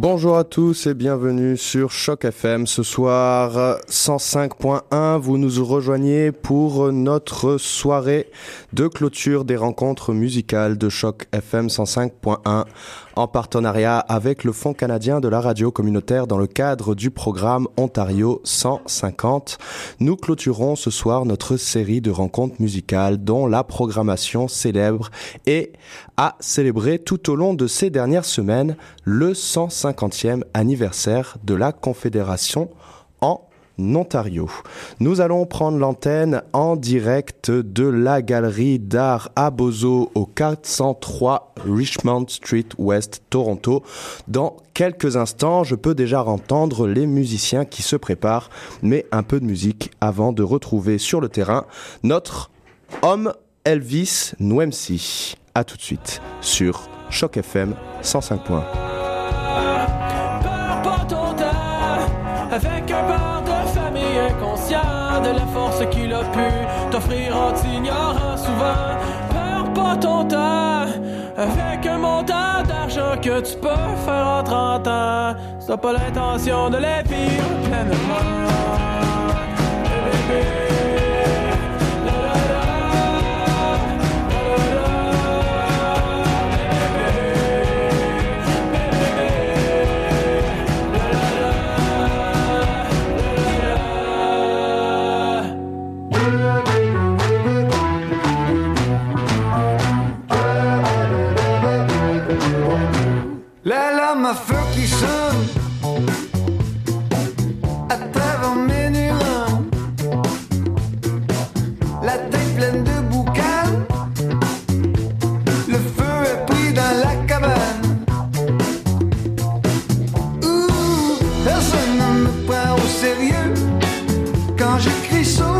Bonjour à tous et bienvenue sur Choc FM. Ce soir, 105.1, vous nous rejoignez pour notre soirée de clôture des rencontres musicales de Choc FM 105.1 en partenariat avec le Fonds canadien de la radio communautaire dans le cadre du programme Ontario 150. Nous clôturons ce soir notre série de rencontres musicales dont la programmation célèbre et a célébré tout au long de ces dernières semaines le 150e anniversaire de la Confédération en Ontario. Nous allons prendre l'antenne en direct de la galerie d'art à Bozo au 403 Richmond Street West, Toronto. Dans quelques instants, je peux déjà entendre les musiciens qui se préparent, mais un peu de musique avant de retrouver sur le terrain notre homme Elvis Nwemsi. A tout de suite sur Choc FM 105 points. avec pu t'offrir en t'ignorant souvent. Perds pas ton temps avec un montant d'argent que tu peux faire en 30 ans. T'as pas l'intention de les vivre pleinement. Bébé. so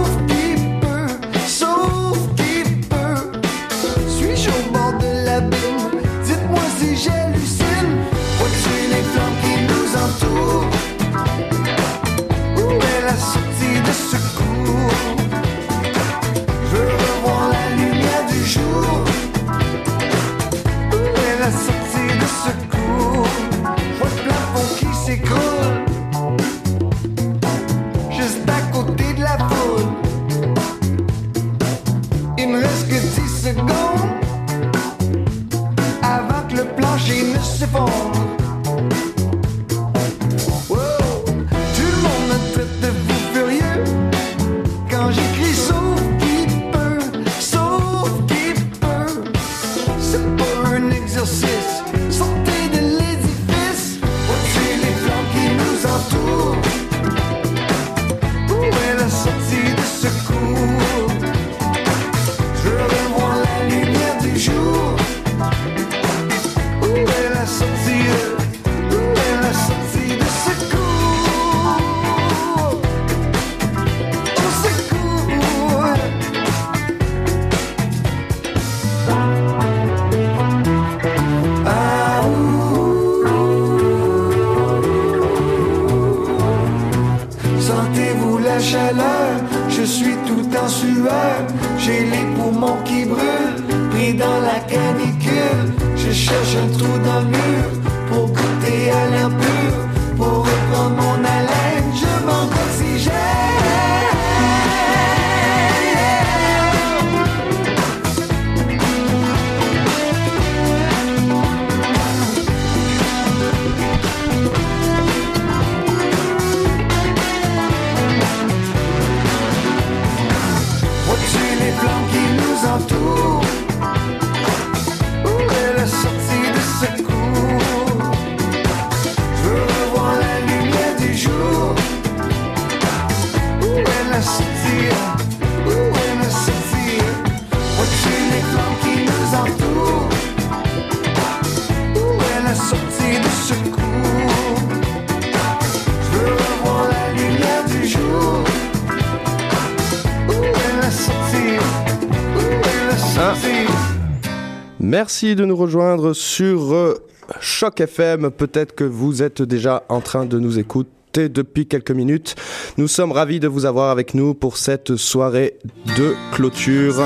Merci de nous rejoindre sur euh, Choc FM. Peut-être que vous êtes déjà en train de nous écouter depuis quelques minutes. Nous sommes ravis de vous avoir avec nous pour cette soirée de clôture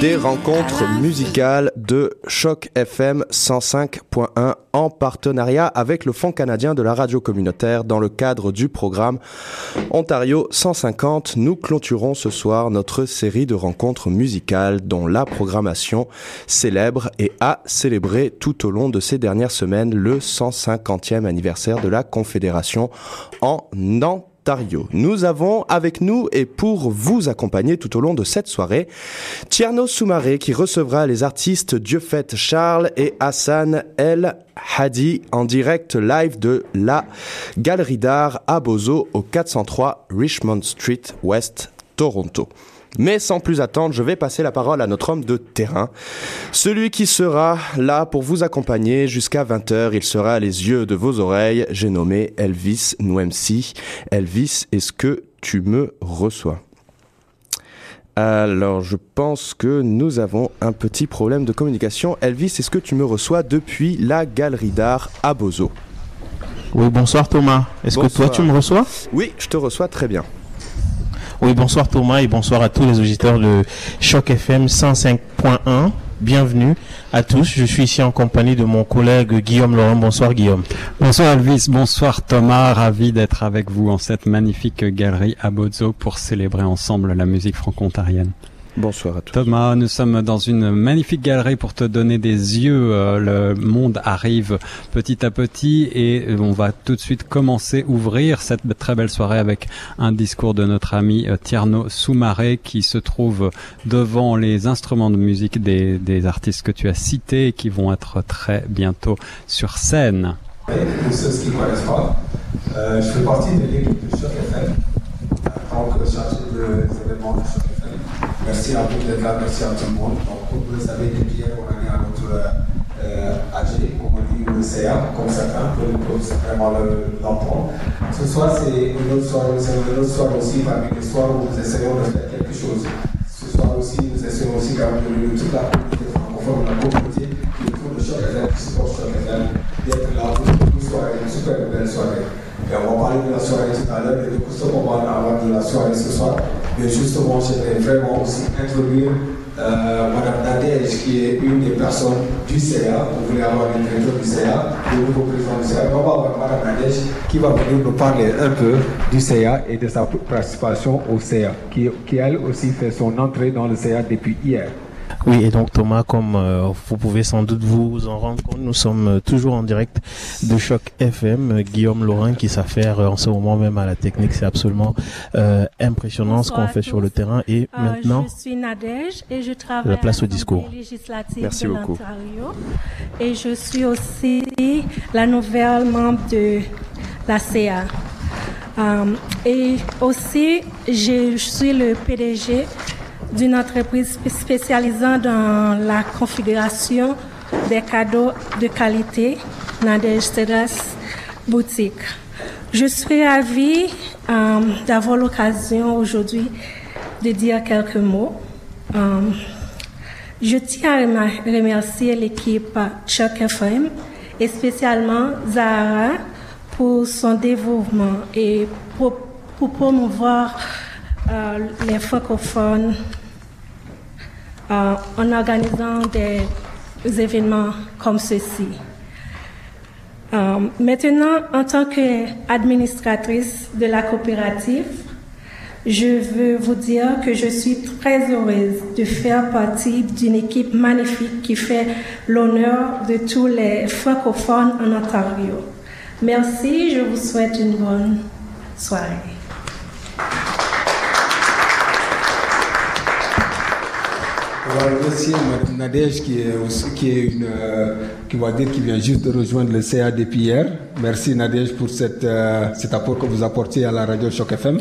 des rencontres musicales de Choc FM 105.1 en partenariat avec le Fonds canadien de la radio communautaire dans le cadre du programme Ontario 150. Nous clôturons ce soir notre série de rencontres musicales dont la programmation célèbre et a célébré tout au long de ces dernières semaines le 150e anniversaire de la Confédération en Ontario. Nous avons avec nous et pour vous accompagner tout au long de cette soirée, Tierno Soumaré qui recevra les artistes Dieufet Charles et Hassan El Hadi en direct live de la Galerie d'Art à Bozo au 403 Richmond Street West, Toronto. Mais sans plus attendre, je vais passer la parole à notre homme de terrain, celui qui sera là pour vous accompagner jusqu'à 20h. Il sera à les yeux de vos oreilles. J'ai nommé Elvis Nouemsi. Elvis, est-ce que tu me reçois? Alors, je pense que nous avons un petit problème de communication. Elvis, est-ce que tu me reçois depuis la galerie d'art à Bozo? Oui, bonsoir Thomas. Est-ce que toi tu me reçois? Oui, je te reçois très bien. Oui, bonsoir Thomas et bonsoir à tous les auditeurs de Choc FM 105.1. Bienvenue à tous. Je suis ici en compagnie de mon collègue Guillaume Laurent. Bonsoir Guillaume. Bonsoir Elvis. Bonsoir Thomas. Ravi d'être avec vous en cette magnifique galerie à Bozo pour célébrer ensemble la musique franco-ontarienne. Bonsoir à tous. Thomas, nous sommes dans une magnifique galerie pour te donner des yeux. Euh, le monde arrive petit à petit et on va tout de suite commencer ouvrir cette très belle soirée avec un discours de notre ami euh, Tierno Soumaré qui se trouve devant les instruments de musique des, des artistes que tu as cités et qui vont être très bientôt sur scène. Pour ceux qui ne connaissent pas, euh, je fais partie de l'équipe de Choc FM, en tant que chargé des événements de Choc FM. Merci à vous d'être là, merci à tout le monde. Donc, comme vous le savez, depuis hier, on a mis à notre euh, AG, comme on dit, le CA, comme certains peuvent, vraiment l'entendre. Ce soir, c'est une autre soirée, c'est une autre soirée aussi parmi les soirs où nous essayons de faire quelque chose. Ce soir aussi, nous essayons aussi quand même de toute la communauté francophone, la communauté qui est autour de Choc FM, qui supporte Choc FM, d'être là pour une soirée, une super belle soirée. On va parler de la soirée tout à l'heure, et de ce qu'on va avoir de la soirée ce soir. Mais justement, j'aimerais vraiment aussi introduire euh, Madame Nadège, qui est une des personnes du CA. Vous voulez avoir une directeur du CA, le nouveau président du CA. On va avoir Madame Nadège qui va venir nous parler un peu du CA et de sa participation au CA, qui, qui elle aussi fait son entrée dans le CA depuis hier. Oui, et donc Thomas, comme euh, vous pouvez sans doute vous en rendre compte, nous sommes euh, toujours en direct de Choc FM. Guillaume Laurent qui s'affaire euh, en ce moment même à la technique, c'est absolument euh, impressionnant Bonsoir ce qu'on fait sur le terrain. Et Euh, maintenant, je suis Nadège et je travaille La place au discours. législative Merci de beaucoup. Et je suis aussi la nouvelle membre de la CA. Um, et aussi, je suis le PDG d'une entreprise spé- spécialisant dans la configuration des cadeaux de qualité, Nadège Cedras Boutique. Je suis ravie um, d'avoir l'occasion aujourd'hui de dire quelques mots. Um, je tiens à remercier l'équipe Choc FM et spécialement Zahara pour son dévouement et pour, pour promouvoir euh, les francophones euh, en organisant des événements comme ceci. Euh, maintenant, en tant qu'administratrice de la coopérative, je veux vous dire que je suis très heureuse de faire partie d'une équipe magnifique qui fait l'honneur de tous les francophones en Ontario. Merci, je vous souhaite une bonne soirée. Remercier Mme Nadège qui est aussi, qui est une, euh, qui va dire qui vient juste de rejoindre le CA depuis hier. Merci Nadège pour cette, euh, cet apport que vous apportez à la radio Choc FM.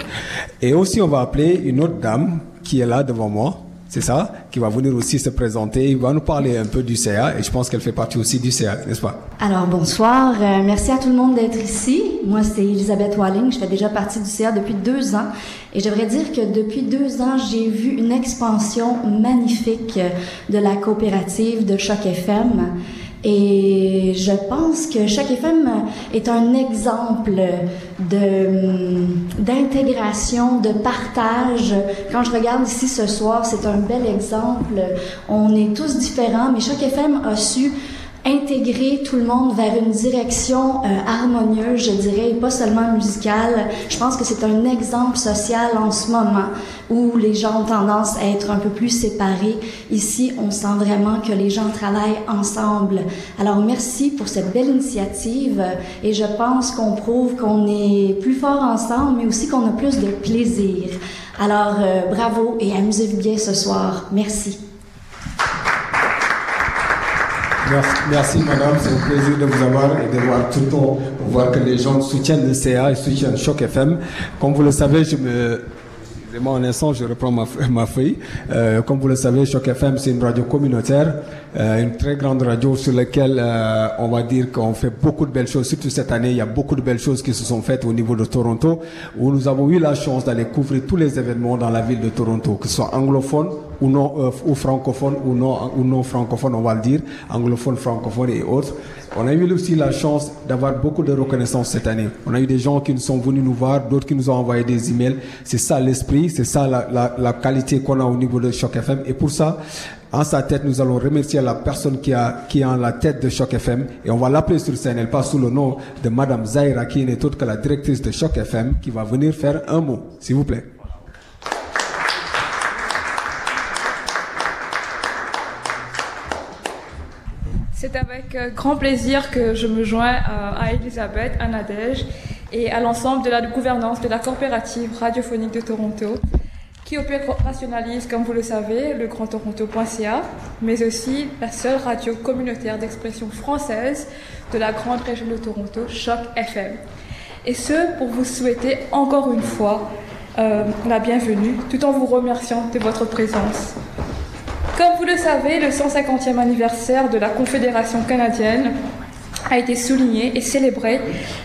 Et aussi, on va appeler une autre dame qui est là devant moi. C'est ça, qui va venir aussi se présenter, il va nous parler un peu du CA et je pense qu'elle fait partie aussi du CA, n'est-ce pas? Alors bonsoir, Euh, merci à tout le monde d'être ici. Moi c'est Elisabeth Walling, je fais déjà partie du CA depuis deux ans. Et je devrais dire que depuis deux ans j'ai vu une expansion magnifique de la coopérative de Choc FM Et je pense que chaque FM est un exemple de d'intégration, de partage. Quand je regarde ici ce soir, c'est un bel exemple. On est tous différents, mais chaque FM a su intégrer tout le monde vers une direction euh, harmonieuse, je dirais, et pas seulement musicale. Je pense que c'est un exemple social en ce moment où les gens ont tendance à être un peu plus séparés. Ici, on sent vraiment que les gens travaillent ensemble. Alors, merci pour cette belle initiative et je pense qu'on prouve qu'on est plus fort ensemble, mais aussi qu'on a plus de plaisir. Alors, euh, bravo et amusez-vous bien ce soir. Merci. Merci, madame, c'est un plaisir de vous avoir et de voir tout le temps, voir que les gens soutiennent le CA et soutiennent Choc FM. Comme vous le savez, je me Vraiment, un instant, je reprends ma, ma feuille. Euh, comme vous le savez, Choc FM, c'est une radio communautaire, euh, une très grande radio sur laquelle euh, on va dire qu'on fait beaucoup de belles choses. Surtout cette année, il y a beaucoup de belles choses qui se sont faites au niveau de Toronto, où nous avons eu la chance d'aller couvrir tous les événements dans la ville de Toronto, que ce soit anglophone ou non euh, ou francophone ou non ou non francophone, on va le dire, anglophone, francophone et autres. On a eu aussi la chance d'avoir beaucoup de reconnaissance cette année. On a eu des gens qui nous sont venus nous voir, d'autres qui nous ont envoyé des emails. C'est ça l'esprit, c'est ça la, la, la qualité qu'on a au niveau de Choc FM. Et pour ça, en sa tête, nous allons remercier la personne qui, a, qui est en la tête de Choc FM et on va l'appeler sur scène. Elle passe sous le nom de Madame Zaira, qui n'est autre que la directrice de Choc FM, qui va venir faire un mot, s'il vous plaît. Avec euh, grand plaisir que je me joins euh, à Elisabeth, à Nadège et à l'ensemble de la gouvernance de la coopérative radiophonique de Toronto qui opérationnalise, comme vous le savez, le grandtoronto.ca, mais aussi la seule radio communautaire d'expression française de la grande région de Toronto, Choc FM. Et ce, pour vous souhaiter encore une fois euh, la bienvenue, tout en vous remerciant de votre présence. Comme vous le savez, le 150e anniversaire de la Confédération canadienne a été souligné et célébré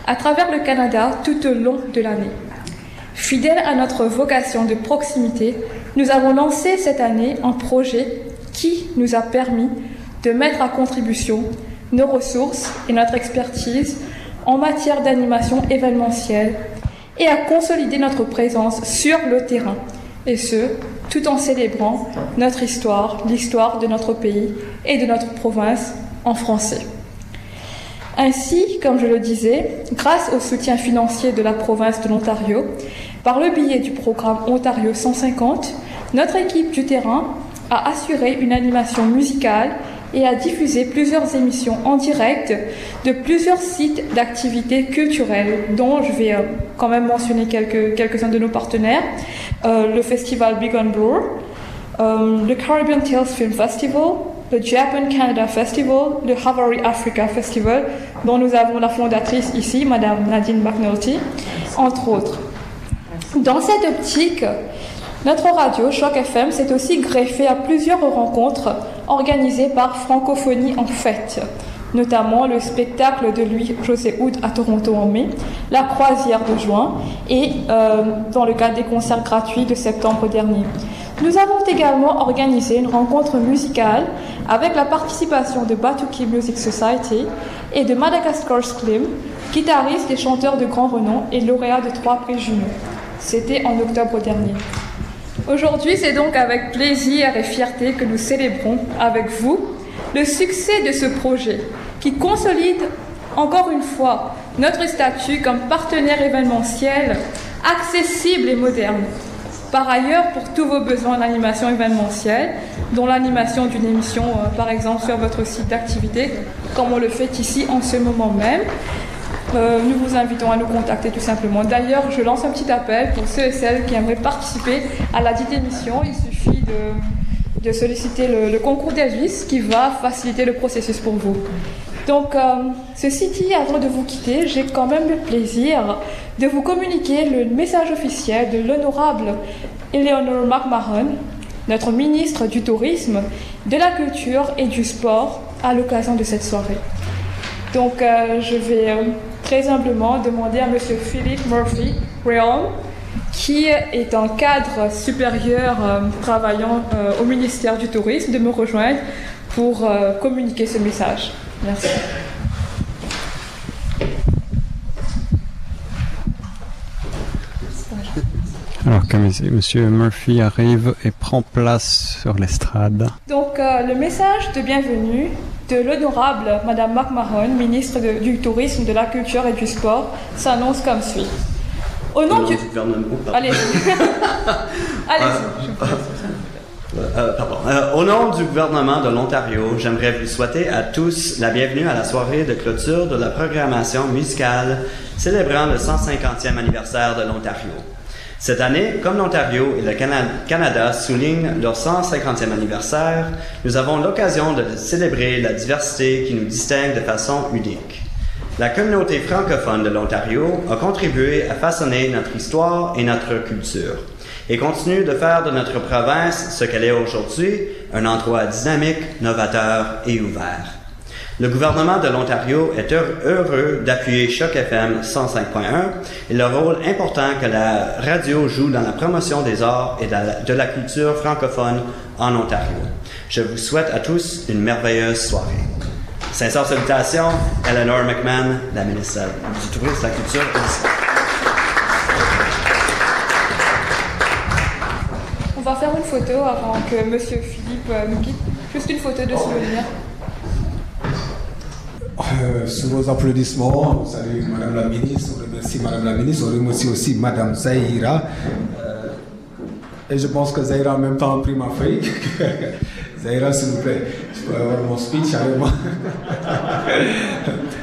à travers le Canada tout au long de l'année. Fidèle à notre vocation de proximité, nous avons lancé cette année un projet qui nous a permis de mettre à contribution nos ressources et notre expertise en matière d'animation événementielle et à consolider notre présence sur le terrain, et ce, tout en célébrant notre histoire, l'histoire de notre pays et de notre province en français. Ainsi, comme je le disais, grâce au soutien financier de la province de l'Ontario, par le biais du programme Ontario 150, notre équipe du terrain a assuré une animation musicale et a diffusé plusieurs émissions en direct de plusieurs sites d'activités culturelles, dont je vais euh, quand même mentionner quelques, quelques-uns de nos partenaires, le festival Big on Blur, euh, le Caribbean Tales Film Festival, le Japan Canada Festival, le Hawaii Africa Festival, dont nous avons la fondatrice ici, Madame Nadine McNulty, entre autres. Dans cette optique, notre radio, Choc FM, s'est aussi greffé à plusieurs rencontres organisées par Francophonie en Fête, notamment le spectacle de Louis-José Houd à Toronto en mai, la croisière de juin et euh, dans le cadre des concerts gratuits de septembre dernier. Nous avons également organisé une rencontre musicale avec la participation de Batuki Music Society et de Madagascar Slim, guitaristes et chanteurs de grand renom et lauréats de trois prix Juno. C'était en octobre dernier. Aujourd'hui, c'est donc avec plaisir et fierté que nous célébrons avec vous le succès de ce projet qui consolide encore une fois notre statut comme partenaire événementiel accessible et moderne. Par ailleurs, pour tous vos besoins d'animation événementielle, dont l'animation d'une émission, euh, par exemple, sur votre site d'activité, comme on le fait ici en ce moment même, euh, nous vous invitons à nous contacter tout simplement. D'ailleurs, je lance un petit appel pour ceux et celles qui aimeraient participer à la dite émission. Il suffit de, de solliciter le, le concours d'Elvis qui va faciliter le processus pour vous. Donc, euh, ceci dit, avant de vous quitter, j'ai quand même le plaisir de vous communiquer le message officiel de l'honorable Eleanor McMahon, notre ministre du Tourisme, de la Culture et du Sport, à l'occasion de cette soirée. Donc, euh, je vais euh, très humblement demander à M. Philippe Murphy Realm, qui est un cadre supérieur euh, travaillant euh, au ministère du Tourisme, de me rejoindre pour euh, communiquer ce message. Merci. Alors que Monsieur Murphy arrive et prend place sur l'estrade. Donc euh, le message de bienvenue de l'honorable Madame Marc Mahon, ministre de- du Tourisme, de la Culture et du Sport, s'annonce comme suit. Au nom du... gouvernement. Euh, pardon. Euh, au nom du de l'Ontario, j'aimerais vous souhaiter à tous la bienvenue à la soirée de clôture de la programmation musicale célébrant le 150e anniversaire de l'Ontario. Cette année, comme l'Ontario et le Cana- Canada soulignent leur 150e anniversaire, nous avons l'occasion de célébrer la diversité qui nous distingue de façon unique. La communauté francophone de l'Ontario a contribué à façonner notre histoire et notre culture et continue de faire de notre province ce qu'elle est aujourd'hui, un endroit dynamique, novateur et ouvert. Le gouvernement de l'Ontario est heureux- d'appuyer Choc FM 105.1 et le rôle important que la radio joue dans la promotion des arts et de la, de la culture francophone en Ontario. Je vous souhaite à tous une merveilleuse soirée. Sincères salutations, Eleanor McMahon, la ministre du Tourisme, de la Culture et du Sport. On va faire une photo avant que Monsieur Philippe euh, nous quitte. Juste une photo de souvenir. Euh, sous vos applaudissements, on salue Madame la ministre, on remercie Madame la ministre, on remercie aussi Madame Zahira. Euh, et je pense que Zahira en même temps a pris ma feuille. Zahira, s'il vous plaît, je peux avoir mon speech avec moi.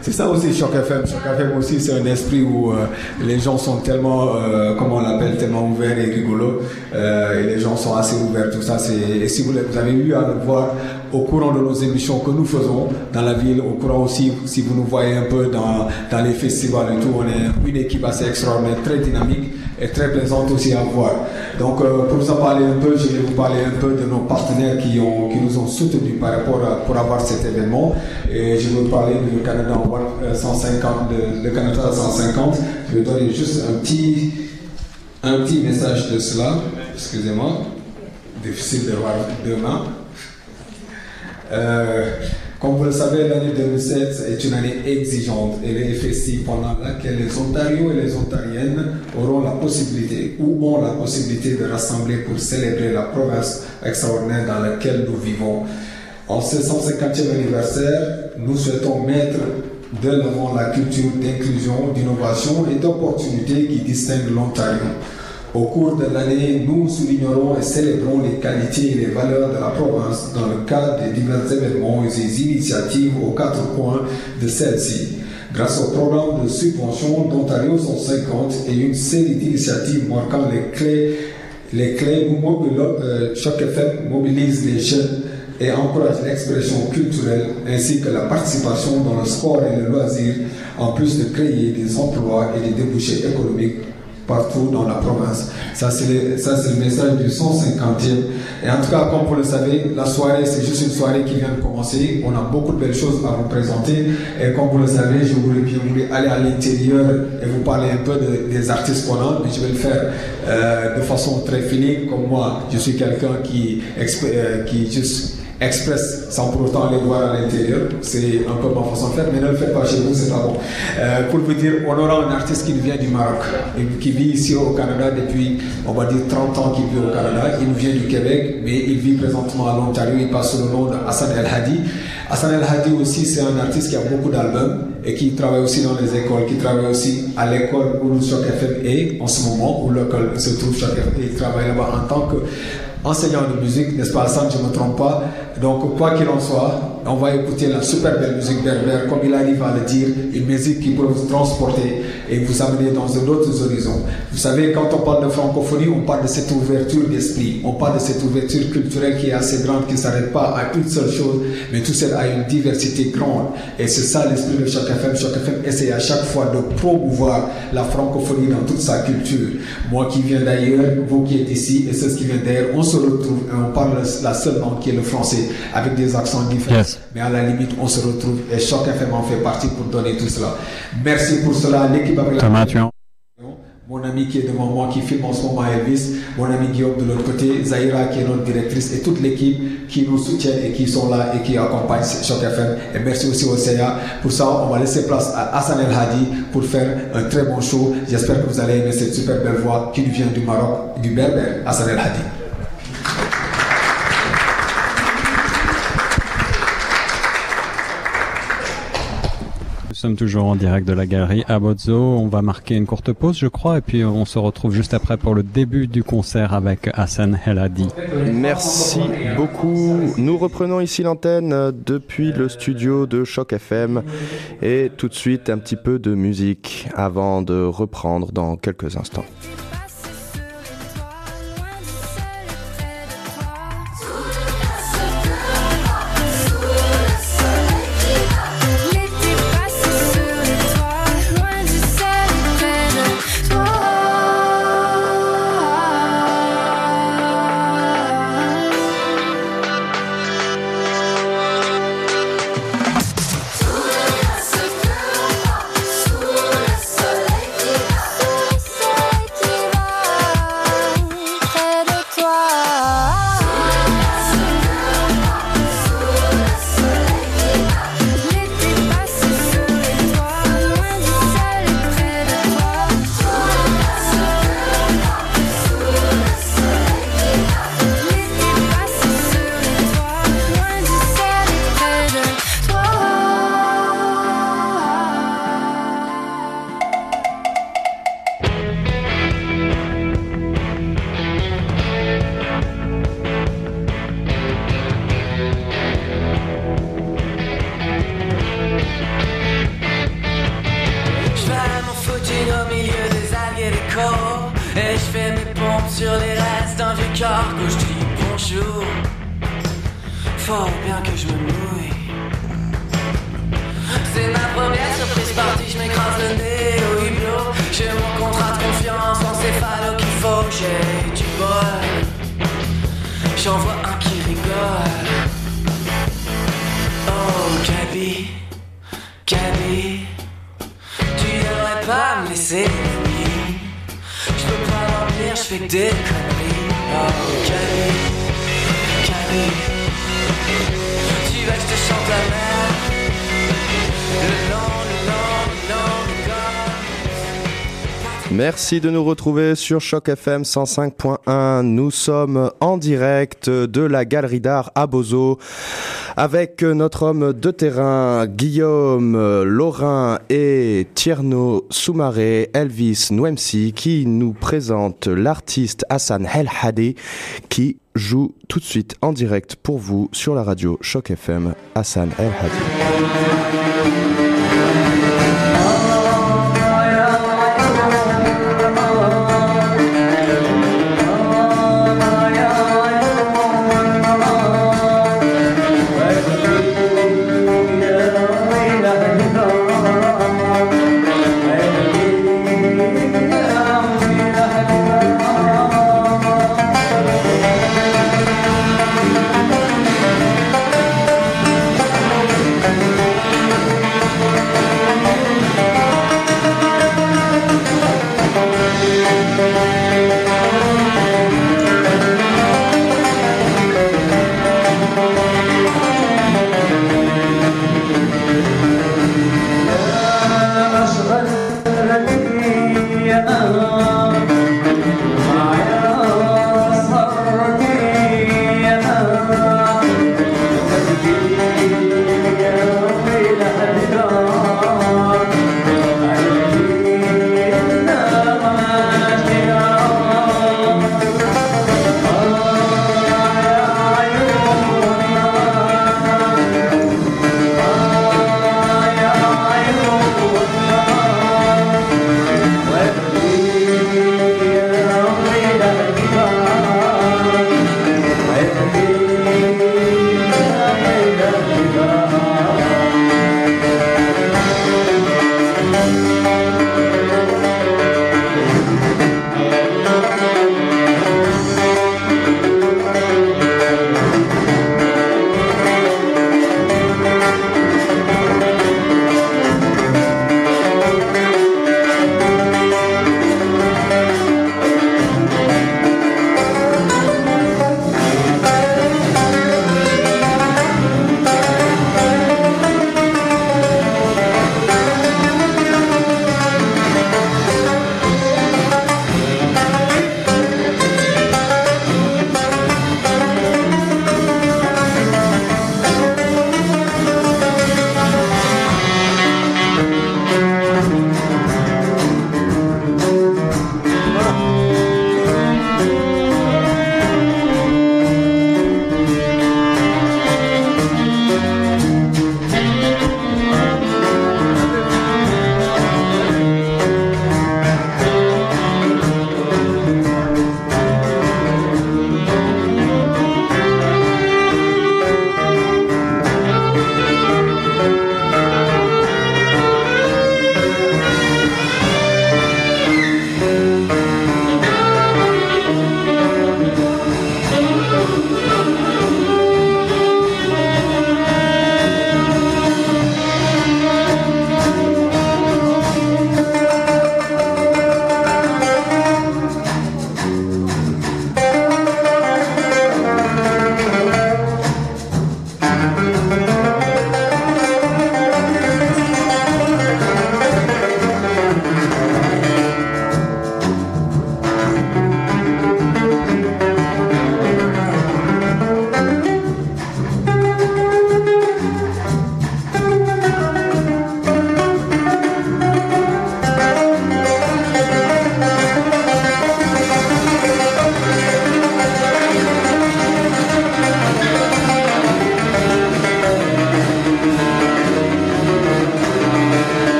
c'est ça aussi Choc FM. Choc FM aussi, c'est un esprit où euh, les gens sont tellement, euh, comment on l'appelle, tellement ouverts et rigolos. Euh, et les gens sont assez ouverts, tout ça. Et si vous, vous avez eu à le voir au courant de nos émissions que nous faisons dans la ville, au courant aussi, si vous nous voyez un peu dans, dans les festivals et tout, on est une équipe assez extraordinaire, très dynamique et très plaisante aussi à voir. Donc, euh, pour vous en parler un peu, je vais vous parler un peu de nos partenaires qui, ont, qui nous ont soutenus par rapport à, pour avoir cet événement. Et je vais vous parler du Canada One, euh, 150, de- le Canada 150. Je vais donner juste un petit, un petit message de cela. Excusez-moi. Difficile de voir deux mains. Euh, comme vous le savez, l'année 2007 est une année exigeante. Elle est festive pendant laquelle les Ontarios et les Ontariennes auront la possibilité ou ont la possibilité de rassembler pour célébrer la province extraordinaire dans laquelle nous vivons. En ce 150e anniversaire, nous souhaitons mettre de l'avant la culture d'inclusion, d'innovation et d'opportunité qui distingue l'Ontario. Au cours de l'année, nous soulignerons et célébrons les qualités et les valeurs de la province dans le cadre des divers événements et des initiatives aux quatre coins de celle-ci. Grâce au programme de subvention d'Ontario 150 et une série d'initiatives marquant les clés, les clés où Choc FM mobilise les jeunes et encourage l'expression culturelle ainsi que la participation dans le sport et le loisir, en plus de créer des emplois et des débouchés économiques partout dans la province. Ça, c'est le, le message du 150e. Et en tout cas, comme vous le savez, la soirée, c'est juste une soirée qui vient de commencer. On a beaucoup de belles choses à vous présenter. Et comme vous le savez, je voulais bien aller à l'intérieur et vous parler un peu de- des artistes qu'on a, mais je vais le faire euh, de façon très finie. Comme moi, je suis quelqu'un qui, euh, qui juste express sans pour autant aller voir à l'intérieur. C'est un peu ma façon de faire, mais ne le faites pas chez vous, c'est pas bon. Euh, pour vous dire, on aura un artiste qui vient du Maroc, et qui vit ici au Canada depuis, on va dire, 30 ans qu'il vit au Canada. Il vient du Québec, mais il vit présentement à l'Ontario. Il passe sous le nom de Hassan El Hadi. Hassan El Hadi aussi, c'est un artiste qui a beaucoup d'albums et qui travaille aussi dans les écoles, qui travaille aussi à l'école où Choc FM est en ce moment, où l'école se trouve Choc FM. Il travaille là-bas en tant que enseignant de musique, n'est-ce pas Hassan, je ne me trompe pas. Donc, quoi qu'il en soit, on va écouter la super belle musique berbère, comme il arrive à le dire, une musique qui peut vous transporter et vous amener dans d'autres horizons. Vous savez, quand on parle de francophonie, on parle de cette ouverture d'esprit, on parle de cette ouverture culturelle qui est assez grande, qui ne s'arrête pas à une seule chose, mais tout ça a une diversité grande. Et c'est ça l'esprit de Choc FM. Choc FM essaie à chaque fois de promouvoir la francophonie dans toute sa culture. Moi qui viens d'ailleurs, vous qui êtes ici et ceux qui viennent d'ailleurs, on se retrouve et on parle la seule langue qui est le français avec des accents différents. Mais à la limite, on se retrouve et Choc FM en fait partie pour donner tout cela. Merci pour cela, l'équipe avec la Thomas, en- mon ami qui est devant moi, qui filme en ce moment Elvis, mon ami Guillaume de l'autre côté, Zahira qui est notre directrice et toute l'équipe qui nous soutiennent et qui sont là et qui accompagnent Choc FM. Et merci aussi au CEA. Pour ça, on va laisser place à Hassan El Hadi pour faire un très bon show. J'espère que vous allez aimer cette super belle voix qui nous vient du Maroc, du Berbère, Hassan El Hadi. Sommes toujours en direct de la galerie Abozzo. On va marquer une courte pause, je crois, et puis on se retrouve juste après pour le début du concert avec Hassan Heladi. Merci beaucoup. Nous reprenons ici l'antenne depuis le studio de Choc FM et tout de suite un petit peu de musique avant de reprendre dans quelques instants. Merci de nous retrouver sur Choc FM 105.1. Nous sommes en direct de la galerie d'art à Bozo avec notre homme de terrain Guillaume Laurin et Tierno Soumaré, Elvis Nouemsi qui nous présente l'artiste Hassan El Hadi qui joue tout de suite en direct pour vous sur la radio Choc FM Hassan El Hadi.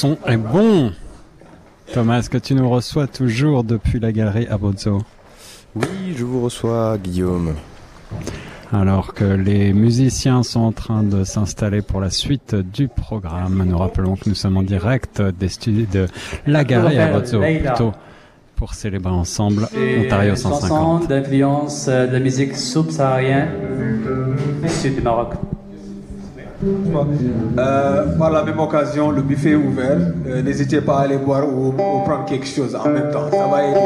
Son est bon. Thomas, est-ce que tu nous reçois toujours depuis la galerie Abruzzo Oui, je vous reçois, Guillaume. Alors que les musiciens sont en train de s'installer pour la suite du programme, nous rappelons que nous sommes en direct des studios de la galerie Abruzzo, plutôt pour célébrer ensemble Ontario 150. d'influence de la musique subsaharienne du sud Euh, par la même occasion, le buffet est ouvert. Euh, N'hésitez pas à aller boire ou, ou prendre quelque chose en même temps. Ça va aider.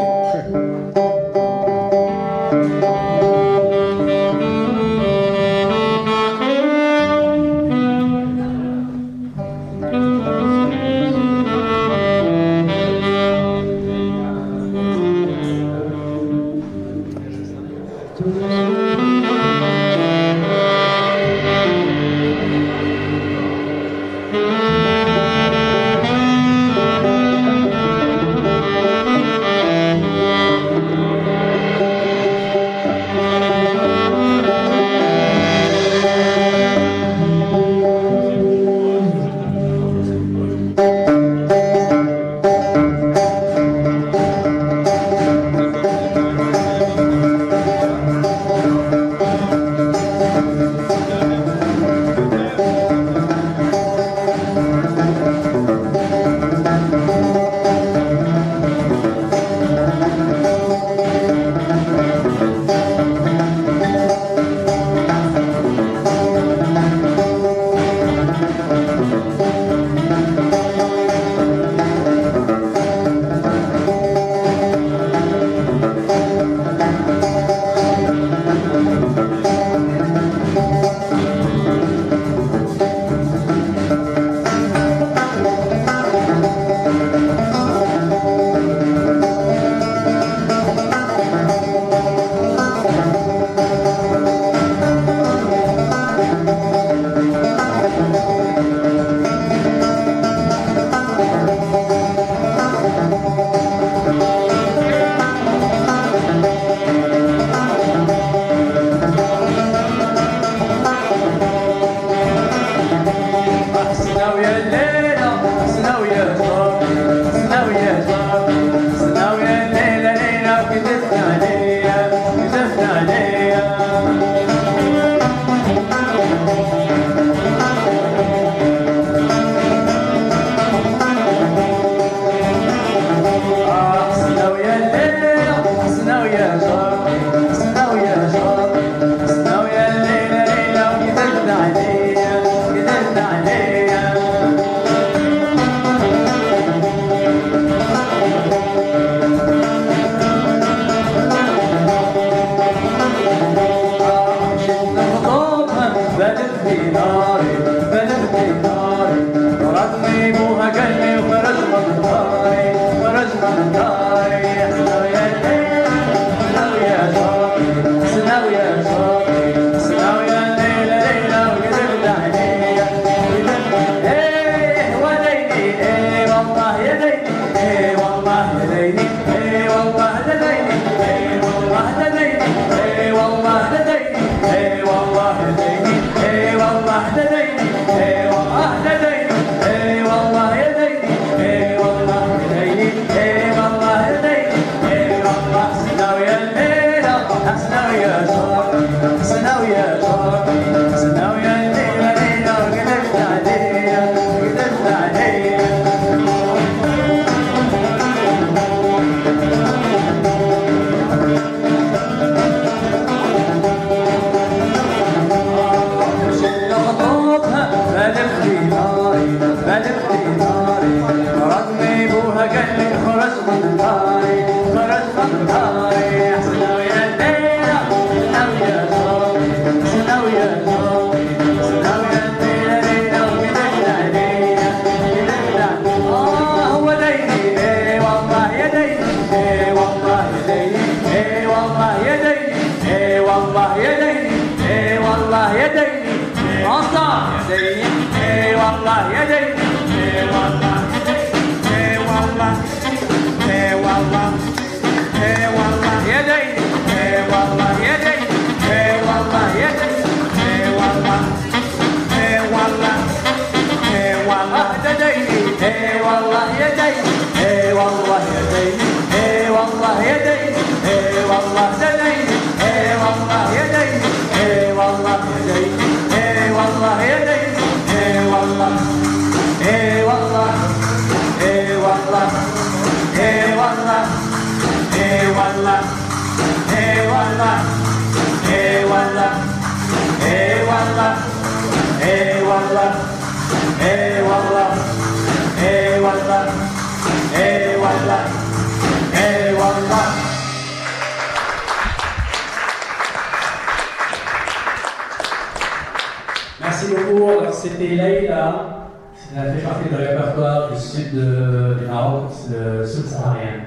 C'était Leïla. Ça fait partie du répertoire du sud du Maroc, le subsaharien.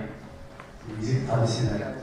C'est une musique traditionnelle.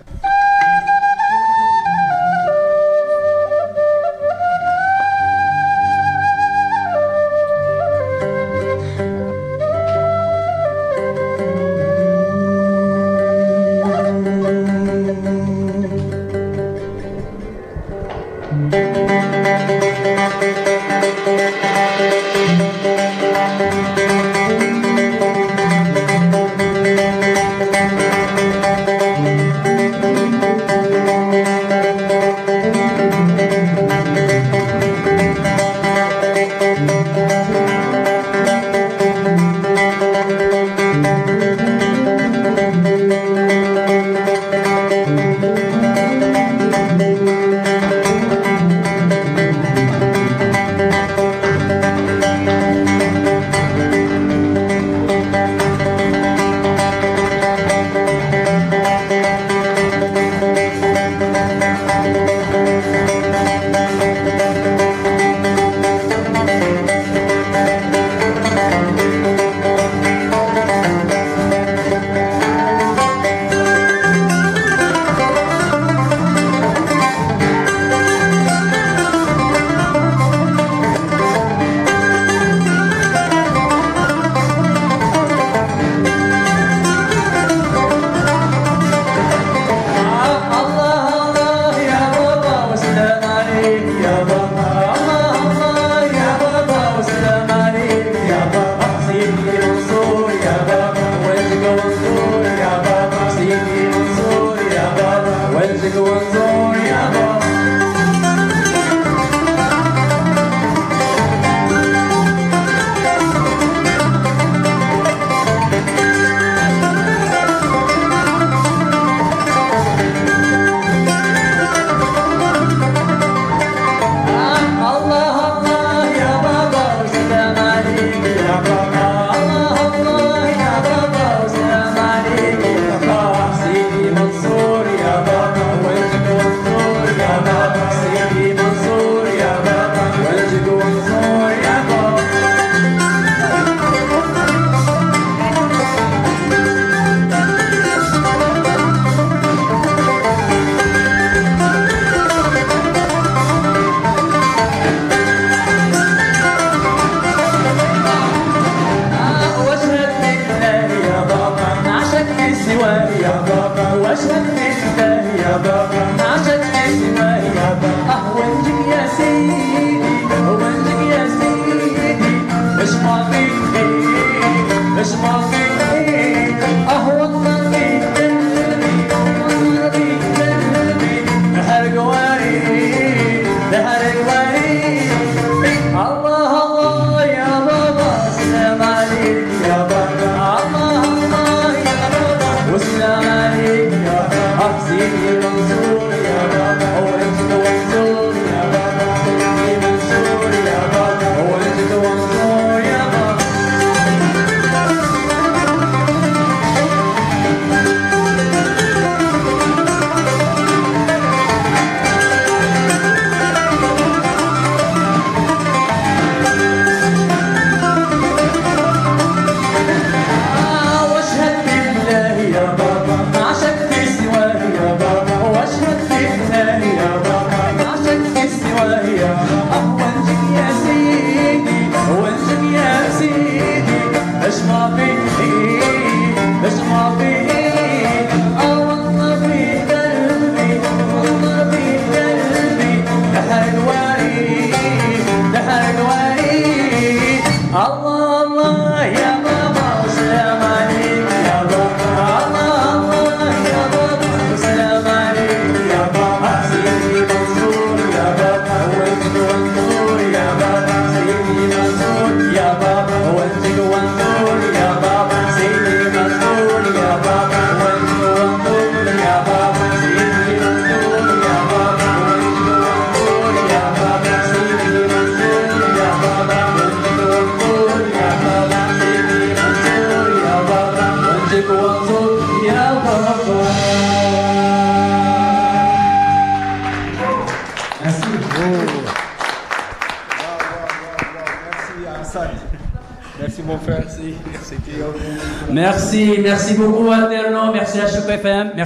I've seen the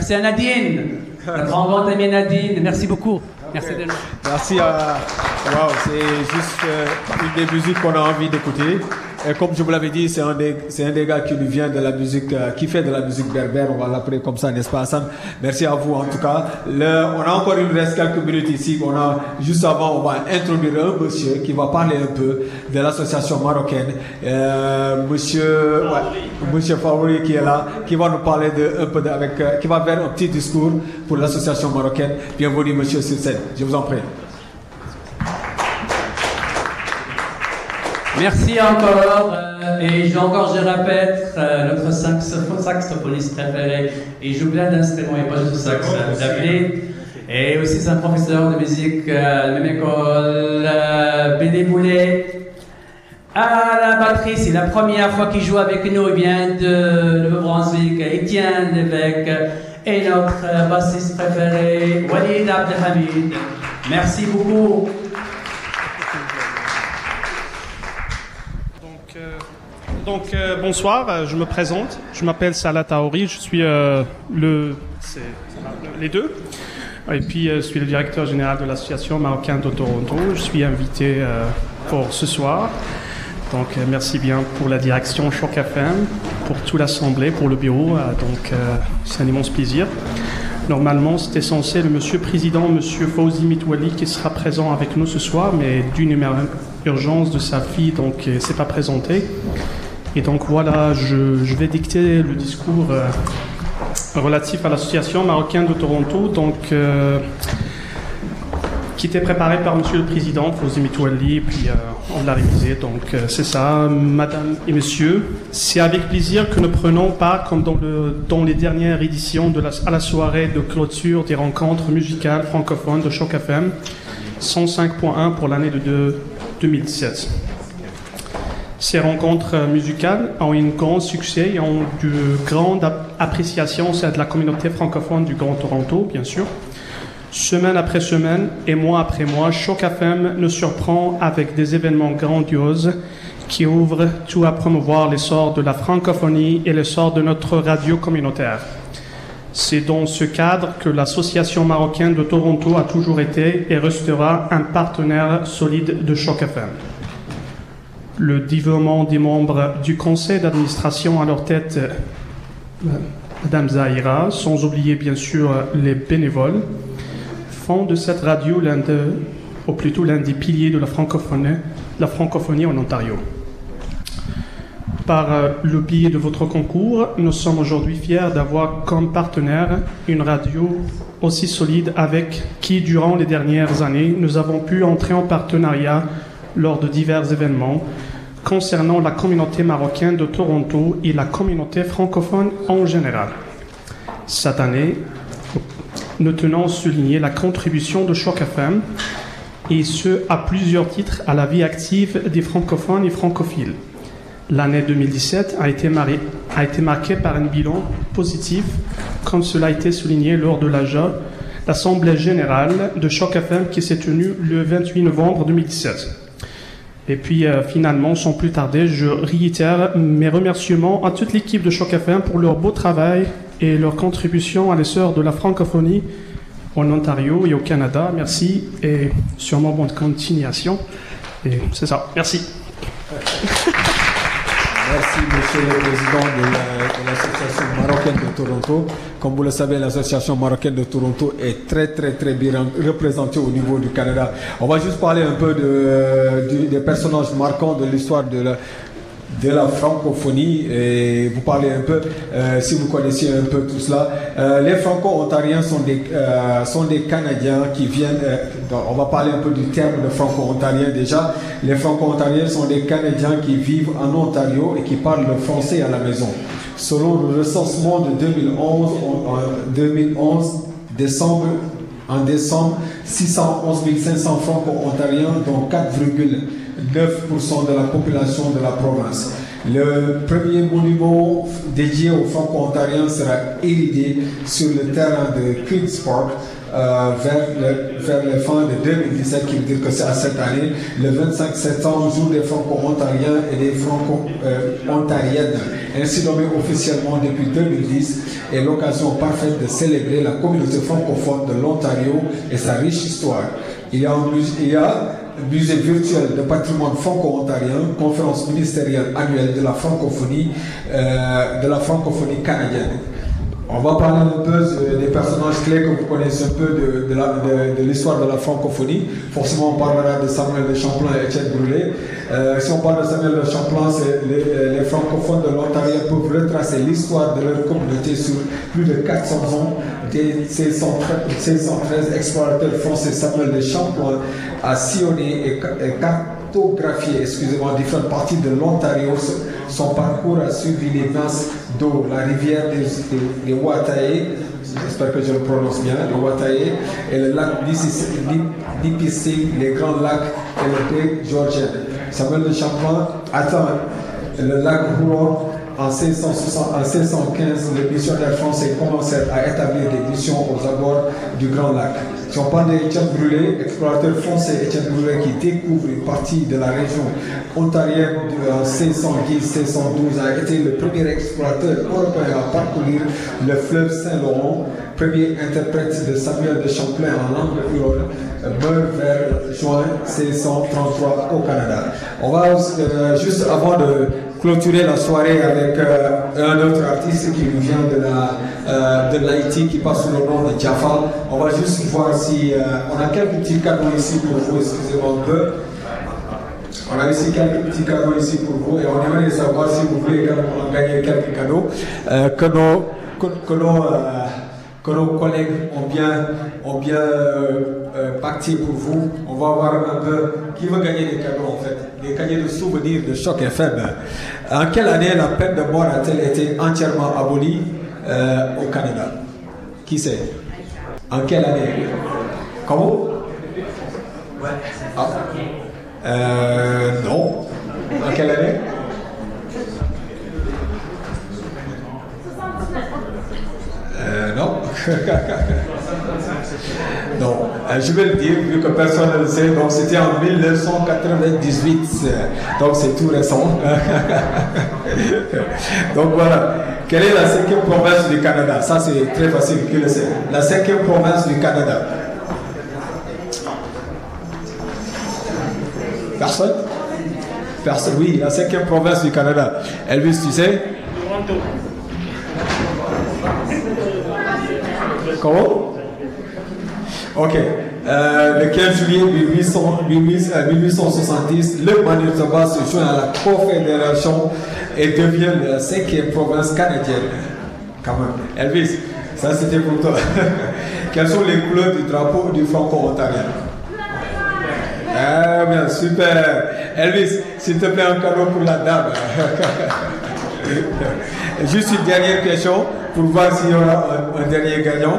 merci à Nadine, la grande amie Nadine, merci beaucoup. Merci. Merci à. Waouh, c'est juste euh, une des musiques qu'on a envie d'écouter. Et comme je vous l'avais dit, c'est un des, c'est un des gars qui nous vient de la musique, euh, qui fait de la musique berbère. On va l'appeler comme ça, n'est-ce pas, Hassan? Merci à vous en tout cas. Le, on a encore une reste quelques minutes ici. On a juste avant, on va introduire un monsieur qui va parler un peu de l'association marocaine. Euh, monsieur, ouais, monsieur Farouri qui est là, qui va nous parler de un peu de, avec, euh, qui va faire un petit discours pour l'association marocaine. Bienvenue, monsieur scène. Je vous en prie. Merci encore. euh, et je- encore, je répète, euh, notre saxopho- saxophoniste préféré. Il joue plein d'instruments, et pas juste sax, euh, David. Et aussi, c'est un professeur de musique à la même école, Boulet. À la batterie, c'est la première fois qu'il joue avec nous. Il vient de Nouveau-Brunswick, Étienne Lévesque. Et notre bassiste préféré, Walid Abdelhamid. Merci beaucoup. Donc euh, bonsoir, euh, je me présente. Je m'appelle Salah Taouri, je suis euh, le, c'est- les deux. Et puis je suis le directeur général de l'association marocaine de Toronto. Je suis invité pour ce soir. Donc merci bien pour la direction Choc FM, pour toute l'assemblée, pour le bureau. Donc c'est un immense plaisir. Normalement, c'était censé le monsieur président, monsieur Fauzi Mitwali, qui sera présent avec nous ce soir, mais d'une urgence de sa fille, donc s'est pas présenté. Et donc voilà, je, vais dicter le discours euh, relatif à l'association marocaine de Toronto, donc euh, qui était préparé par Monsieur le Président Fauzi Mitwali, puis euh, on l'a révisé. Donc c'est ça, Madame et Messieurs, c'est avec plaisir que nous prenons part, comme dans, le, dans les dernières éditions, à la soirée de clôture des rencontres musicales francophones de Choc FM 105.1 pour l'année de 2017. Ces rencontres euh, musicales ont un grand succès et ont de grande ap- appréciation au sein de la communauté francophone du Grand Toronto, bien sûr. Semaine après semaine et mois après mois, Choc FM nous surprend avec des événements grandioses qui ouvrent tout à promouvoir l'essor de la francophonie et l'essor de notre radio communautaire. C'est dans ce cadre que l'Association marocaine de Toronto a toujours été et restera un partenaire solide de Choc FM le dévouement des membres du conseil d'administration à leur tête, euh, Madame Zahira, sans oublier bien sûr les bénévoles, font de cette radio l'un de, ou plutôt l'un des piliers de la francophonie, la francophonie en Ontario. Par euh, le biais de votre concours, nous sommes aujourd'hui fiers d'avoir comme partenaire une radio aussi solide avec qui, durant les dernières années, nous avons pu entrer en partenariat lors de divers événements concernant la communauté marocaine de Toronto et la communauté francophone en général. Cette année, nous tenons à souligner la contribution de Choc FM, et ce à plusieurs titres à la vie active des francophones et francophiles. L'année 2017 a été, a été marquée par un bilan positif, comme cela a été souligné lors de la JA, l'Assemblée générale de Choc FM qui s'est tenue le 28 novembre 2017. Et puis euh, finalement, sans plus tarder, je réitère mes remerciements à toute l'équipe de Choc FM pour leur beau travail et leur contribution à l'essor de la francophonie en Ontario et au Canada. Merci et sûrement bonne continuation. Et c'est ça. Merci. Merci, monsieur le président de la- de l'association marocaine de Toronto. Comme vous le savez, l'association marocaine de Toronto est très, très, très bien représentée au niveau du Canada. On va juste parler un peu de, des personnages marquants de l'histoire de la, de la francophonie et vous parlez un peu, euh, si vous connaissiez un peu tout cela. Euh, les franco-ontariens sont des, euh, sont des Canadiens qui viennent, on va parler un peu du terme de franco-ontarien déjà. Les franco-ontariens sont des Canadiens qui vivent en Ontario et qui parlent le français à la maison. Selon le recensement de 2011, en, en 2011 décembre, en décembre, 611 500 franco-ontariens, dont 4,9% de la population de la province. Le premier monument dédié aux franco-ontariens sera érigé sur le terrain de Queen's Park euh, vers, les fins de 2017, qui veut dire que c'est à cette année, le 25 septembre, jour des franco-ontariens et des franco-ontariennes, ainsi nommé officiellement depuis 2010, est l'occasion parfaite de célébrer la communauté francophone de l'Ontario et sa riche histoire. Il y a musée virtuel de patrimoine franco-ontarien, conférence ministérielle annuelle de la francophonie, euh, de la francophonie canadienne. On va parler un peu des personnages clés que vous connaissez un peu de, l'histoire de, la francophonie. Forcément, on parlera de Samuel de Champlain et Étienne Brûlé. Euh, si on parle de Samuel de Champlain, les, les, francophones de l'Ontario peuvent retracer l'histoire de leur communauté sur plus de 400 ans. Des 1613 explorateurs français Samuel de Champlain a sillonné et, cartographié excusez-moi, différentes parties de l'Ontario. Son parcours a suivi les masses d'eau, la rivière des, des, j'espère que je le prononce bien, le Watae, et le lac Nipissing, les grands lacs et le baie Georgien. Samuel de Champlain atteint le lac Huron en 1615, les missionnaires français commencèrent à établir des missions aux abords du Grand Lac. Si on parle d'Étienne Brûlé, explorateur français Étienne Brûlé qui découvre une partie de la région ontarienne en 1610-1612, a été le premier explorateur européen à parcourir le fleuve Saint-Laurent, premier interprète de Samuel de Champlain en langue huron, meurt vers juin 1633 au Canada. On va euh, juste avant de clôturer la soirée avec euh, un autre artiste qui nous vient de la euh, de l'Haïti qui passe sous le nom de Jaffa. On va juste voir si euh, on a quelques petits cadeaux ici pour vous, excusez-moi un peu. On a ici quelques petits cadeaux ici pour vous et on aimerait savoir si vous voulez également gagner quelques cadeaux que nos que, nos, que nos collègues ont bien, ont bien pour vous. On va voir un peu qui veut gagner des cadeaux en fait des cahiers de souvenirs de choc FM. En quelle année la peine de mort a-t-elle été entièrement abolie euh, au Canada? Qui sait? En quelle année? Comment ah. euh, Non. En quelle année? Euh, Non. Non, euh, je vais le dire vu que personne ne le sait. Donc c'était en 1998. Donc c'est tout récent. donc voilà. Quelle est la cinquième province du Canada? Ça c'est très facile, qui le sait. La cinquième province du Canada. Personne? Personne, oui, la cinquième province du Canada. Elvis, tu sais? Comment? Ok. Euh, le 15 juillet 1870, le Manitoba se joint à la Confédération et devient la cinquième province canadienne. Elvis, ça c'était pour toi. Quelles sont les couleurs du drapeau du franco-ontarien Ah bien, super. Elvis, s'il te plaît, un cadeau pour la dame. Juste une dernière question pour voir s'il y aura un dernier gagnant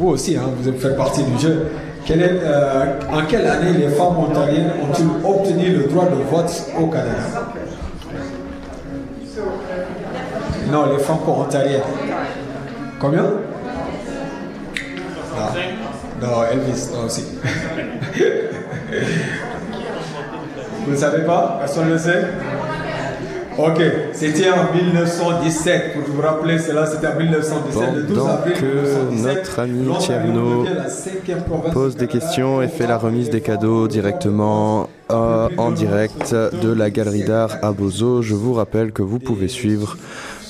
vous aussi, hein, vous faites partie du jeu. Euh, en quelle année les femmes ontariennes ont-ils obtenu le droit de vote au Canada? Non, les femmes ontariennes. Combien? Non. non, Elvis, non aussi. vous ne savez pas? Personne ne le sait? Ok, c'était en 1917. Pour vous rappeler, cela c'était en 1917, le 12 avril que notre ami Tierno pose des questions et fait la remise des cadeaux directement euh, en direct de la galerie d'art à Bozo. Je vous rappelle que vous pouvez suivre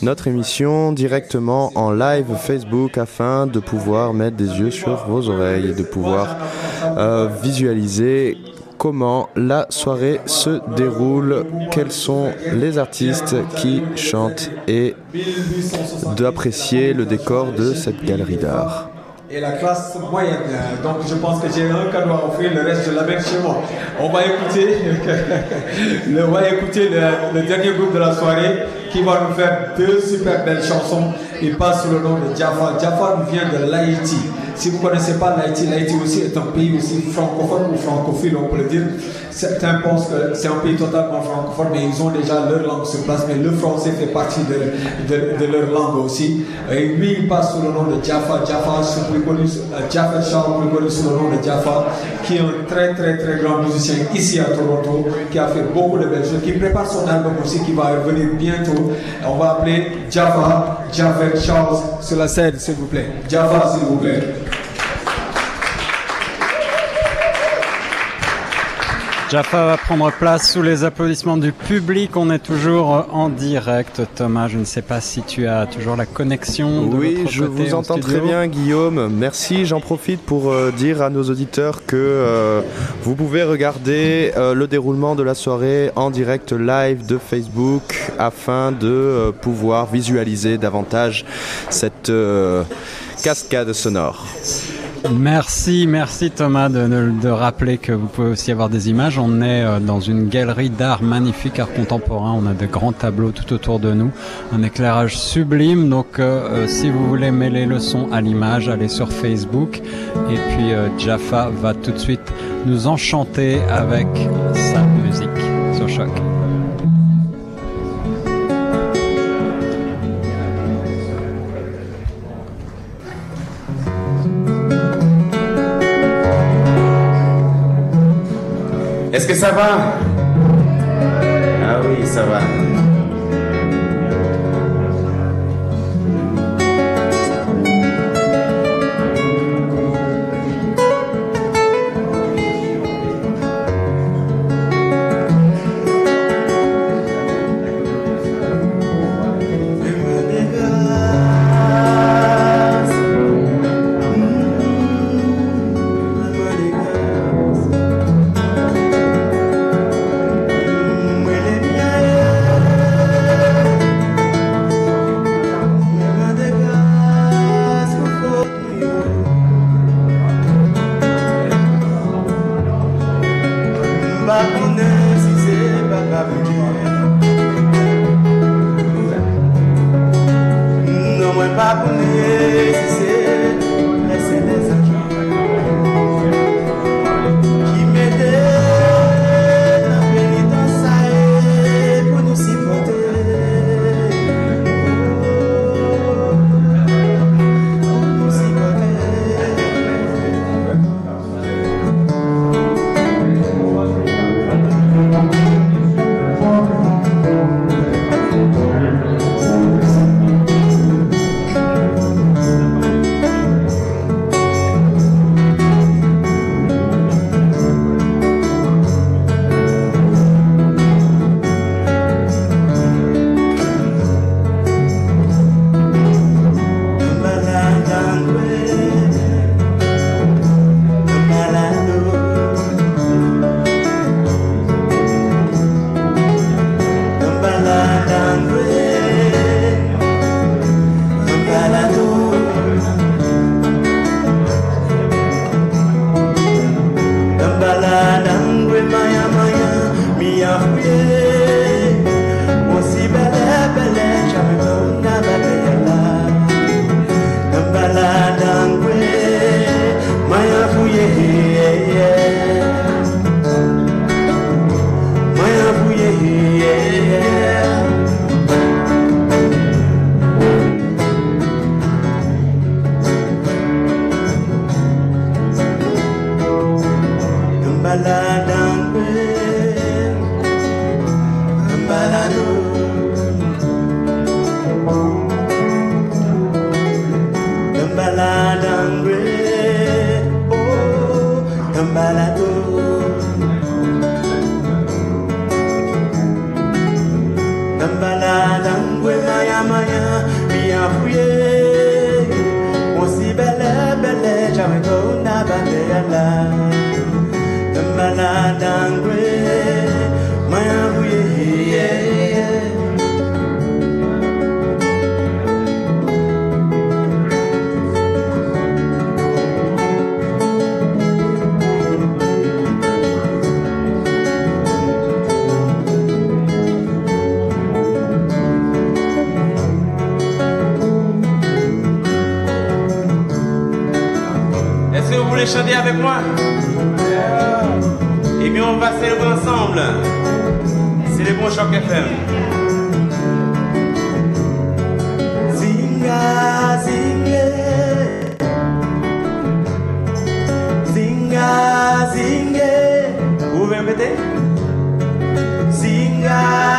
notre émission directement en live Facebook afin de pouvoir mettre des yeux sur vos oreilles et de pouvoir euh, visualiser comment la soirée se déroule, quels sont les artistes qui chantent et d'apprécier le décor de cette galerie d'art et la classe moyenne. Donc je pense que j'ai un cadeau à offrir, le reste je l'amène chez moi. On va écouter, le, le, dernier groupe de la soirée qui va nous faire deux super belles chansons. Il passe sous le nom de Jaffa. Jaffa vient de l'Haïti. Si vous ne connaissez pas l'Haïti, l'Haïti aussi est un pays aussi francophone ou francophile, on peut le dire. Certains pensent que c'est un pays totalement francophone, mais ils ont déjà leur langue sur place, mais le français fait partie de, de, leur langue aussi. Et lui, il passe sous le nom de Jaffa. Jaffa, plus connu, euh, Jaffa Charles, plus connu sous le nom de Jaffa, qui est un très très très grand musicien ici à Toronto, qui a fait beaucoup de belles choses, qui prépare son album aussi, qui va venir bientôt. On va appeler Jaffa, Jaffa Charles sur la scène, s'il vous plaît. Jaffa, s'il vous plaît. Jaffa va prendre place sous les applaudissements du public. On est toujours en direct. Thomas, je ne sais pas si tu as toujours la connexion. De oui, je vous entends très bien, Guillaume. Merci. J'en profite pour euh, dire à nos auditeurs que euh, vous pouvez regarder euh, le déroulement de la soirée en direct live de Facebook afin de pouvoir visualiser davantage cette cascade sonore. Merci, merci Thomas de, rappeler que vous pouvez aussi avoir des images. On est euh, dans une galerie d'art magnifique, art contemporain. On a de grands tableaux tout autour de nous, un éclairage sublime. Donc, euh, euh, si vous voulez mêler le son à l'image, allez sur Facebook. Et puis Jaffa va tout de suite nous enchanter avec que ça va? Ah oui, ça va. sehingga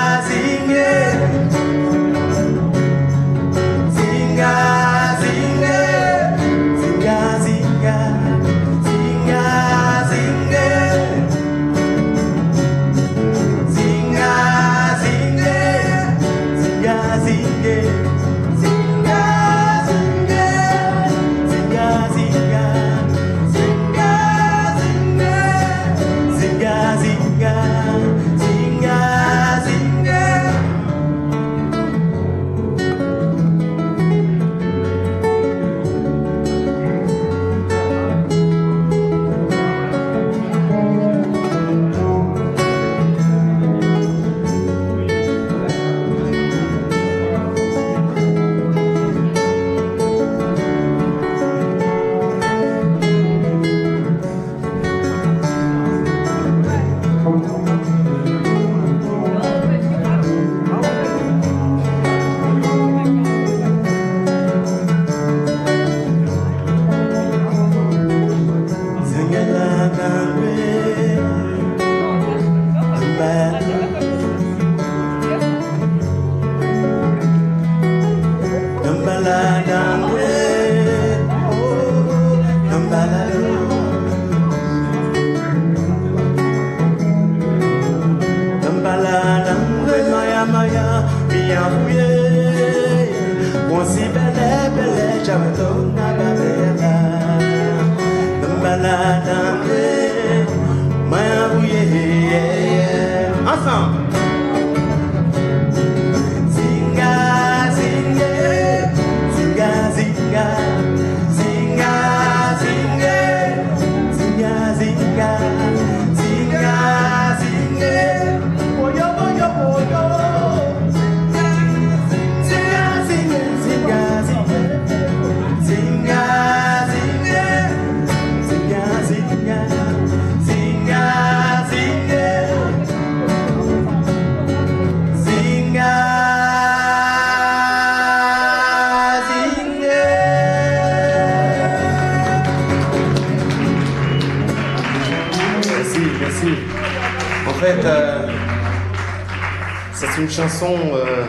chanson euh,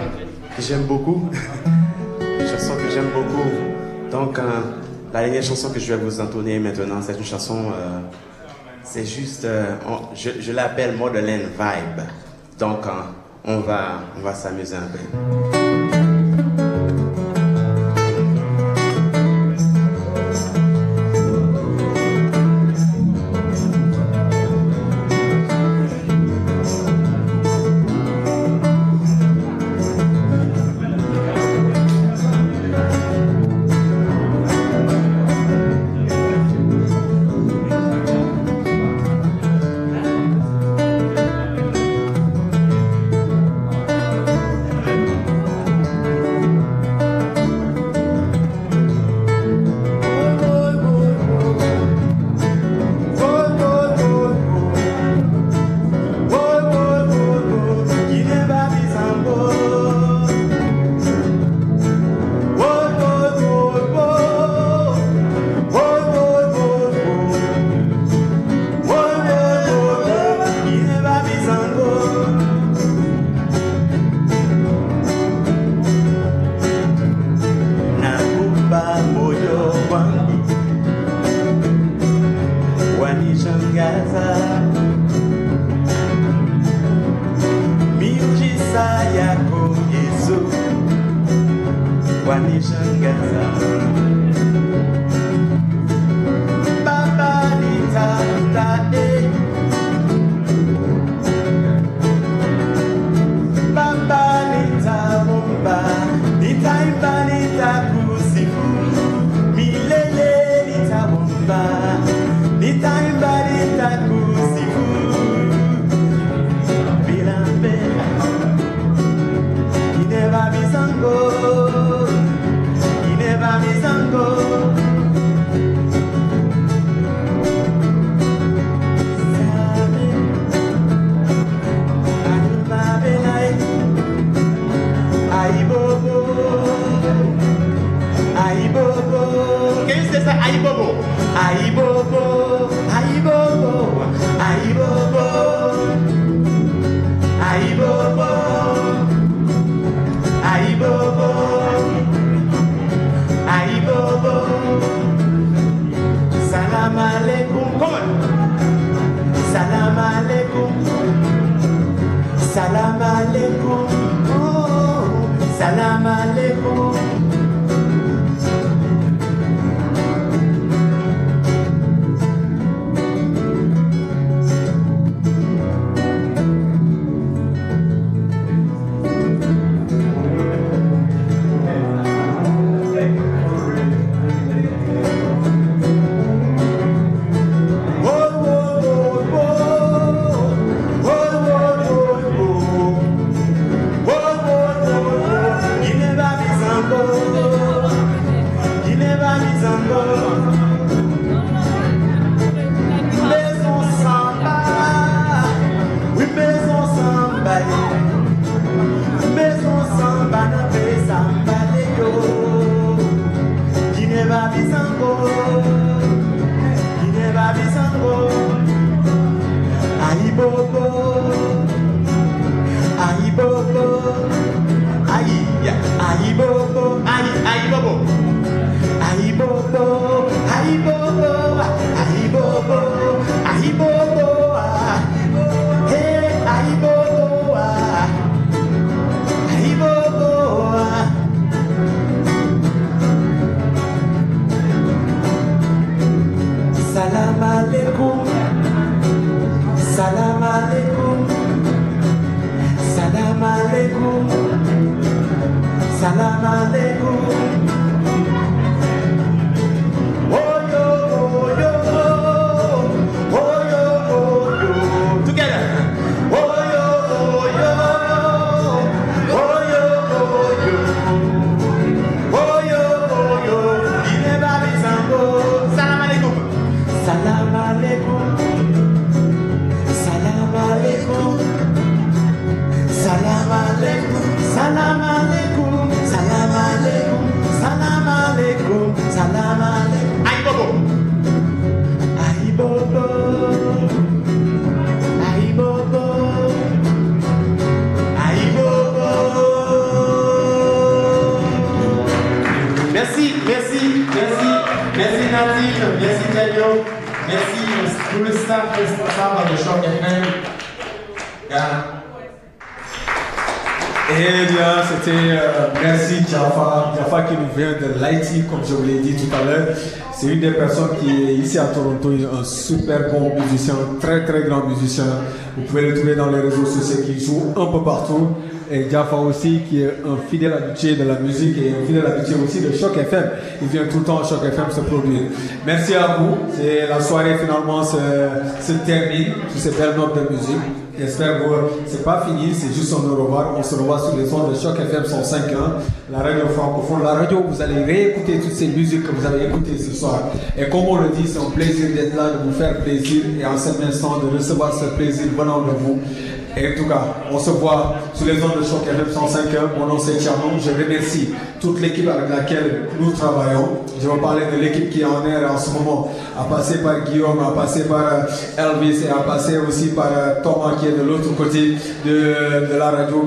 que j'aime beaucoup. une chanson que j'aime beaucoup. Donc, euh, la dernière chanson que je vais vous entonner maintenant, c'est une chanson. Euh, c'est juste. Je, je l'appelle Modelaine Vibe. Donc, on va, on va s'amuser un peu. Oh, super bon musicien, très très grand musicien. Vous pouvez le trouver dans les réseaux sociaux qui joue un peu partout. Et Jaffa aussi, qui est un fidèle habitué de la musique et un fidèle habitué aussi de Choc FM. Il vient tout le temps à Choc FM se produire. Merci à vous. La soirée finalement se, se termine sur ces belles notes de musique. J'espère que c'est pas fini, c'est juste un au revoir. On se revoit sur les ondes de Choc FM 105.1, la radio francophone. La radio, vous allez réécouter toutes ces musiques que vous avez écoutées ce soir. Et comme on le dit, c'est un plaisir d'être là, de vous faire plaisir et en cet instant de recevoir ce plaisir venant de vous. Et en tout cas, on se voit sur les ondes de Choc FM 105.1. Mon nom c'est Tchernon. Je remercie toute l'équipe avec laquelle nous travaillons. Je vais parler de l'équipe qui est en air en ce moment, à passer par Guillaume, à passer par euh, Elvis et à passer aussi par euh, Thomas qui est de l'autre côté de, la radio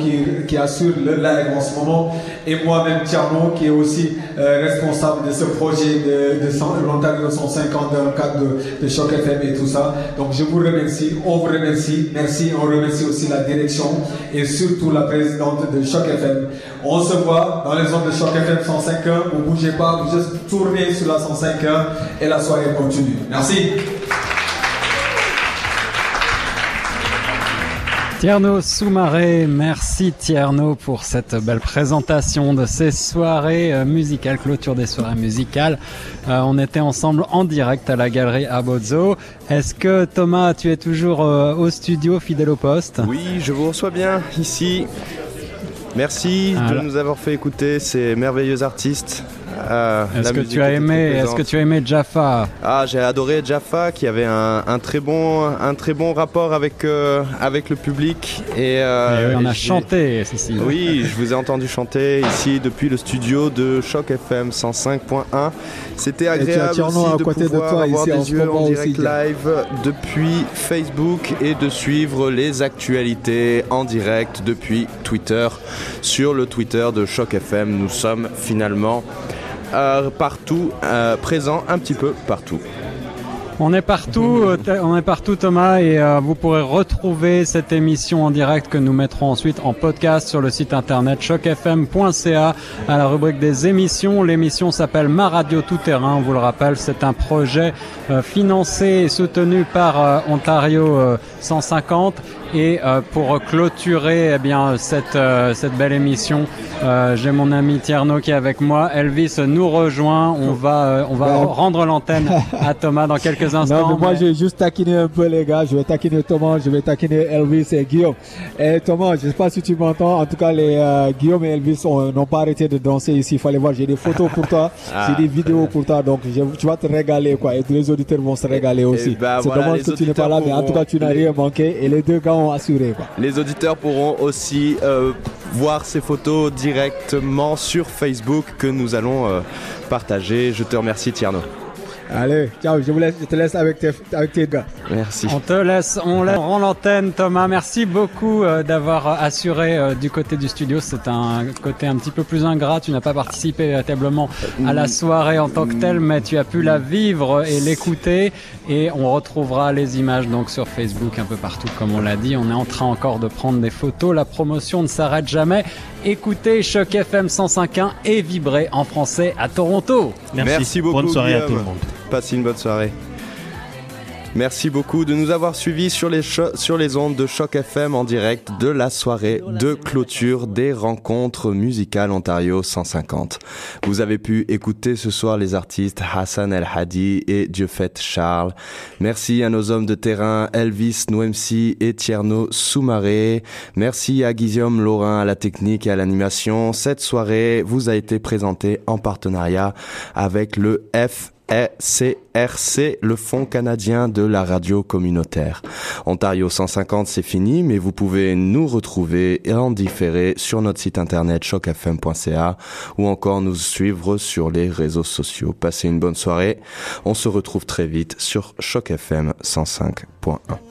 qui, assure le live en ce moment. Et moi-même, Tchernon, qui est aussi euh, responsable de ce projet de, de l'Ontario 150 dans le cadre de, de Choc FM et tout ça. Donc je vous remercie, on vous remercie, merci, on remercie aussi la direction et surtout la présidente de Choc FM. On se voit dans les ondes de Choc FM 105.1, vous bougez pas, vous juste tournez sur la 105.1 et la soirée continue. Merci. Tierno Soumaré, merci Tierno pour cette belle présentation de ces soirées euh, musicales, clôture des soirées musicales. Euh, on était ensemble en direct à la galerie Abozzo. Est-ce que Thomas, tu es toujours euh, au studio, fidèle au poste? Oui, je vous reçois bien ici. Merci de nous avoir fait écouter ces merveilleux artistes. Euh, Est-ce que tu as aimé Est-ce que tu as aimé Jaffa Ah, j'ai adoré Jaffa qui avait un, un très bon, un très bon rapport avec, euh, avec le public. Et, euh, Et oui, on et a chanté, Cécile. Oui, je vous ai entendu chanter ici depuis le studio de Choc FM 105.1. C'était tu as agréable aussi à de côté de pouvoir toi avoir ici en des ce yeux en direct aussi, live depuis Facebook et de suivre les actualités en direct depuis Twitter. Sur le Twitter de Choc FM, nous sommes finalement euh, partout, euh, présents un petit peu partout. On est partout, euh, on est partout Thomas et vous pourrez retrouver cette émission en direct que nous mettrons ensuite en podcast sur le site internet chocfm.ca à la rubrique des émissions. L'émission s'appelle Ma Radio Tout Terrain, on vous le rappelle, c'est un projet financé et soutenu par Ontario 150 et pour clôturer eh bien cette cette belle émission, j'ai mon ami Tierno qui est avec moi. Elvis nous rejoint. On va on va rendre l'antenne à Thomas dans quelques instants. Non, moi, j'ai juste taquiné un peu les gars. Je vais taquiner Thomas, je vais taquiner Elvis et Guillaume. Et Thomas, je sais pas si tu m'entends. En tout cas, les euh, Guillaume et Elvis n'ont pas arrêté de danser ici. Il fallait voir. J'ai des photos pour toi, Ah, j'ai des vidéos pour toi. Donc, je- tu vas te régaler, quoi. Et tous les auditeurs vont se régaler aussi. bah, C'est voilà, dommage que tu n'es pas là, mais en tout cas, tu n'as rien manqué. Et les deux gars ont Les auditeurs pourront aussi euh, voir ces photos directement sur Facebook que nous allons euh, partager. Je te remercie Tierno. Allez, ciao. Je, vous laisse, je te laisse avec tes, avec tes gars. Merci. On te laisse, on laisse- on rend l'antenne, Thomas. Merci beaucoup euh, d'avoir assuré euh, du côté du studio. C'est un côté un petit peu plus ingrat. Tu n'as pas participé véritablement à la soirée en tant que telle, mais tu as pu la vivre et l'écouter. Et on retrouvera les images donc sur Facebook un peu partout, comme on l'a dit. On est en train encore de prendre des photos. La promotion ne s'arrête jamais. Écoutez Choc FM 105.1 et vibrez en français à Toronto. beaucoup. Bonne soirée à tout le monde. Passez une bonne soirée. Merci beaucoup de nous avoir suivis sur les, sur les ondes de Choc FM en direct de la soirée de clôture des rencontres musicales Ontario 150. Vous avez pu écouter ce soir les artistes Hassan El Hadi et Dieufet Charles. Merci à nos hommes de terrain Elvis Nouemsi et Tierno Soumaré. Merci à Guillaume Laurin à la technique et à l'animation. Cette soirée vous a été présentée en partenariat avec le F est CRC, le Fonds canadien de la radio communautaire. Ontario 150, c'est fini, mais vous pouvez nous retrouver et en différé sur notre site internet chocfm.ca ou encore nous suivre sur les réseaux sociaux. Passez une bonne soirée. On se retrouve très vite sur Choc FM 105.1.